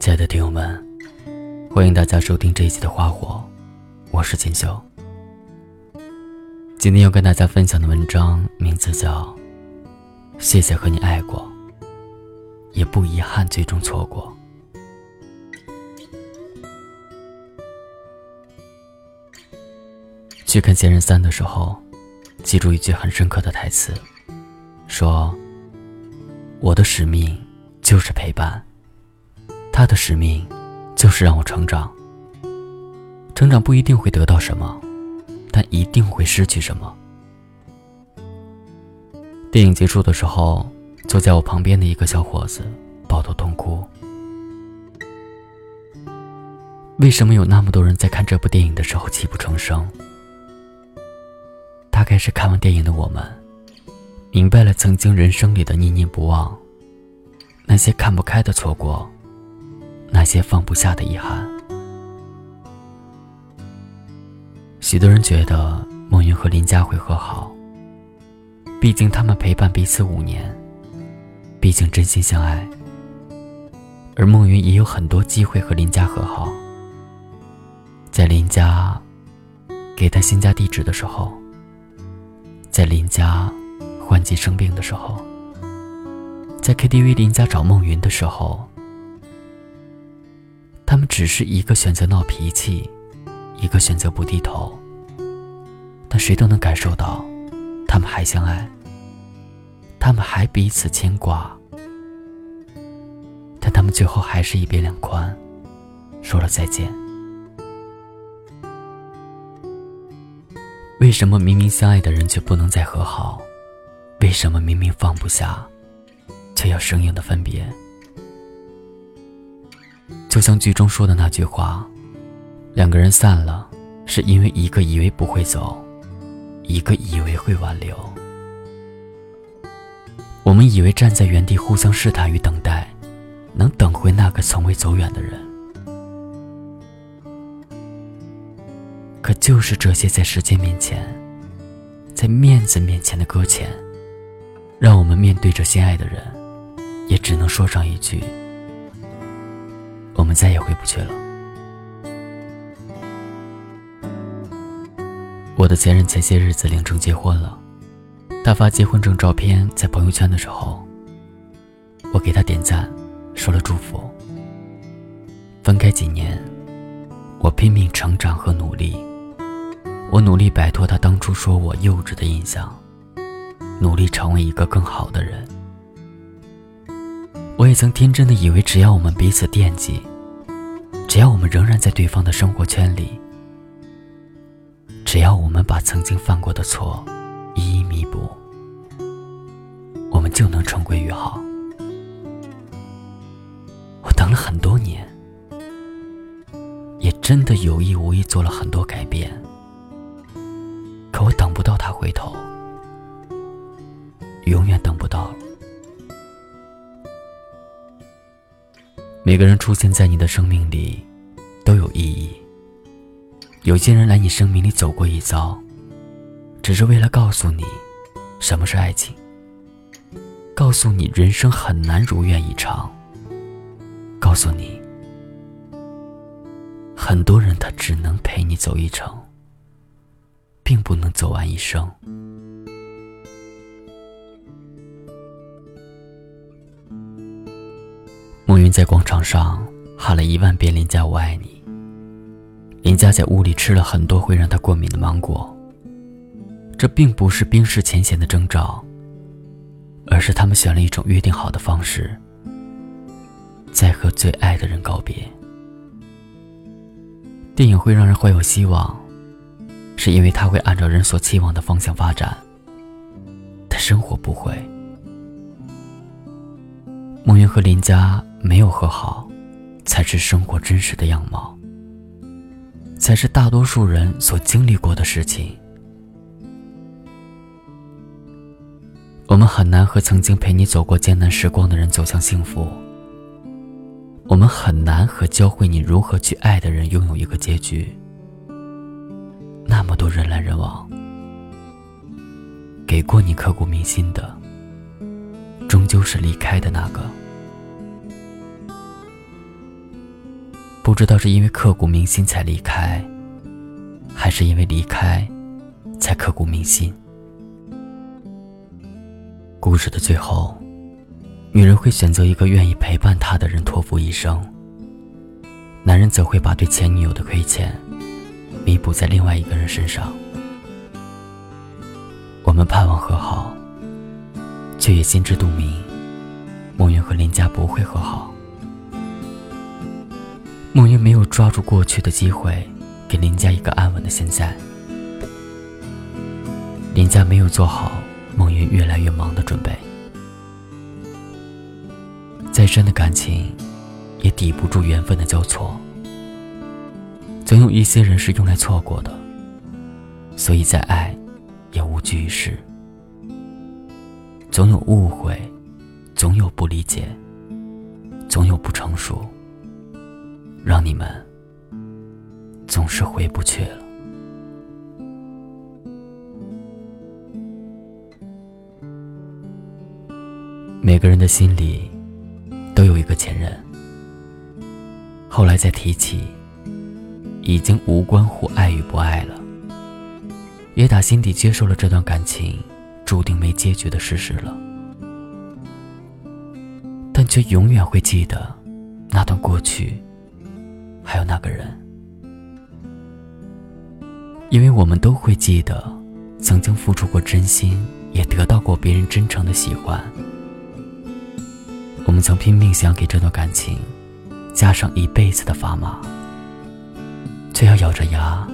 亲爱的听友们，欢迎大家收听这一期的《花火》，我是锦绣。今天要跟大家分享的文章名字叫《谢谢和你爱过，也不遗憾最终错过》。去看《仙人三》的时候，记住一句很深刻的台词，说：“我的使命就是陪伴。”他的使命，就是让我成长。成长不一定会得到什么，但一定会失去什么。电影结束的时候，坐在我旁边的一个小伙子抱头痛哭。为什么有那么多人在看这部电影的时候泣不成声？大概是看完电影的我们，明白了曾经人生里的念念不忘，那些看不开的错过。那些放不下的遗憾，许多人觉得孟云和林佳会和好，毕竟他们陪伴彼此五年，毕竟真心相爱。而孟云也有很多机会和林佳和好，在林佳给他新家地址的时候，在林佳换季生病的时候，在 KTV 林佳找孟云的时候。他们只是一个选择闹脾气，一个选择不低头。但谁都能感受到，他们还相爱，他们还彼此牵挂。但他们最后还是一别两宽，说了再见。为什么明明相爱的人却不能再和好？为什么明明放不下，却要生硬的分别？就像剧中说的那句话，两个人散了，是因为一个以为不会走，一个以为会挽留。我们以为站在原地互相试探与等待，能等回那个从未走远的人。可就是这些在时间面前，在面子面前的搁浅，让我们面对着心爱的人，也只能说上一句。我们再也回不去了。我的前任前些日子领证结婚了，他发结婚证照片在朋友圈的时候，我给他点赞，说了祝福。分开几年，我拼命成长和努力，我努力摆脱他当初说我幼稚的印象，努力成为一个更好的人。我也曾天真的以为，只要我们彼此惦记。只要我们仍然在对方的生活圈里，只要我们把曾经犯过的错一一弥补，我们就能重归于好。我等了很多年，也真的有意无意做了很多改变，可我等不到他回头，永远等不到了。每个人出现在你的生命里，都有意义。有些人来你生命里走过一遭，只是为了告诉你，什么是爱情。告诉你人生很难如愿以偿。告诉你，很多人他只能陪你走一程，并不能走完一生。在广场上喊了一万遍“林佳，我爱你”。林佳在屋里吃了很多会让他过敏的芒果。这并不是冰释前嫌的征兆，而是他们选了一种约定好的方式，在和最爱的人告别。电影会让人怀有希望，是因为它会按照人所期望的方向发展，但生活不会。梦云和林佳。没有和好，才是生活真实的样貌，才是大多数人所经历过的事情。我们很难和曾经陪你走过艰难时光的人走向幸福。我们很难和教会你如何去爱的人拥有一个结局。那么多人来人往，给过你刻骨铭心的，终究是离开的那个。不知道是因为刻骨铭心才离开，还是因为离开才刻骨铭心。故事的最后，女人会选择一个愿意陪伴她的人托付一生，男人则会把对前女友的亏欠弥补在另外一个人身上。我们盼望和好，却也心知肚明，梦云和林家不会和好。梦云没有抓住过去的机会，给林家一个安稳的现在。林家没有做好梦云越来越忙的准备。再深的感情，也抵不住缘分的交错。总有一些人是用来错过的，所以在爱，也无济于事。总有误会，总有不理解，总有不成熟。让你们总是回不去了。每个人的心里都有一个前任，后来再提起，已经无关乎爱与不爱了，也打心底接受了这段感情注定没结局的事实了，但却永远会记得那段过去。还有那个人，因为我们都会记得，曾经付出过真心，也得到过别人真诚的喜欢。我们曾拼命想给这段感情加上一辈子的砝码，却要咬着牙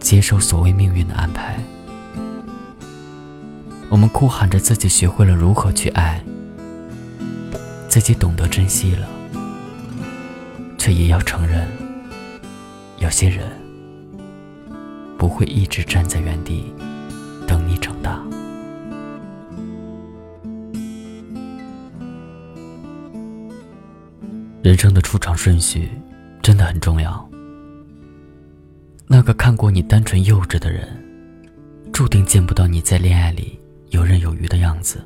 接受所谓命运的安排。我们哭喊着自己学会了如何去爱，自己懂得珍惜了。却也要承认，有些人不会一直站在原地等你长大。人生的出场顺序真的很重要。那个看过你单纯幼稚的人，注定见不到你在恋爱里游刃有余的样子。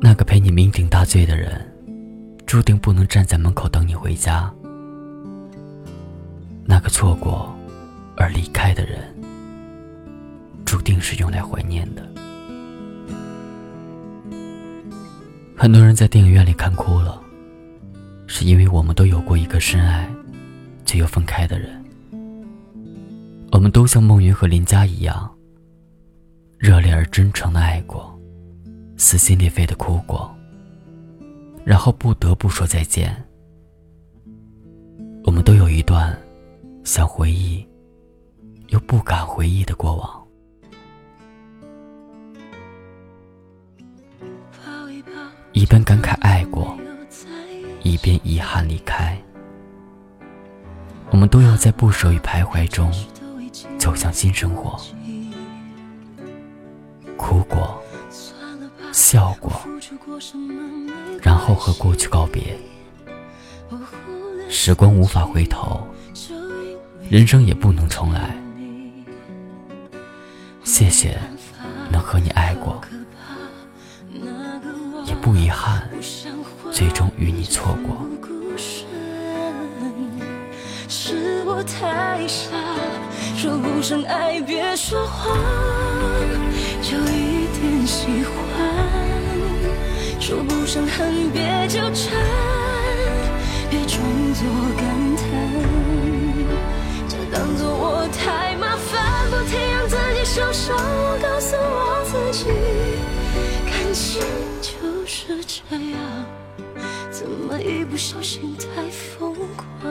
那个陪你酩酊大醉的人。注定不能站在门口等你回家。那个错过而离开的人，注定是用来怀念的。很多人在电影院里看哭了，是因为我们都有过一个深爱却又分开的人。我们都像孟云和林佳一样，热烈而真诚的爱过，撕心裂肺的哭过。然后不得不说再见。我们都有一段想回忆又不敢回忆的过往，一边感慨爱过，一边遗憾离开。我们都要在不舍与徘徊中走向新生活，哭过，笑过。然后和过去告别，时光无法回头，人生也不能重来。谢谢能和你爱过，也不遗憾最终与你错过。是我太傻，说不上爱，别说谎，就一点喜欢。伤痕，别纠缠，别装作感叹，就当作我太麻烦，不停让自己受伤。我告诉我自己，感情就是这样，怎么一不小心太疯狂？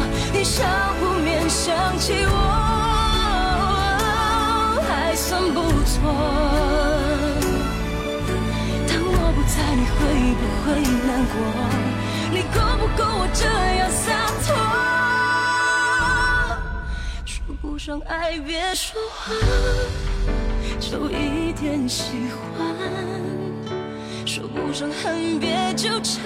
你相互面想起我，还算不错。当我不在，你会不会难过？你够不够我这样洒脱？说不上爱，别说谎，就一点喜欢。说不上恨，别纠缠，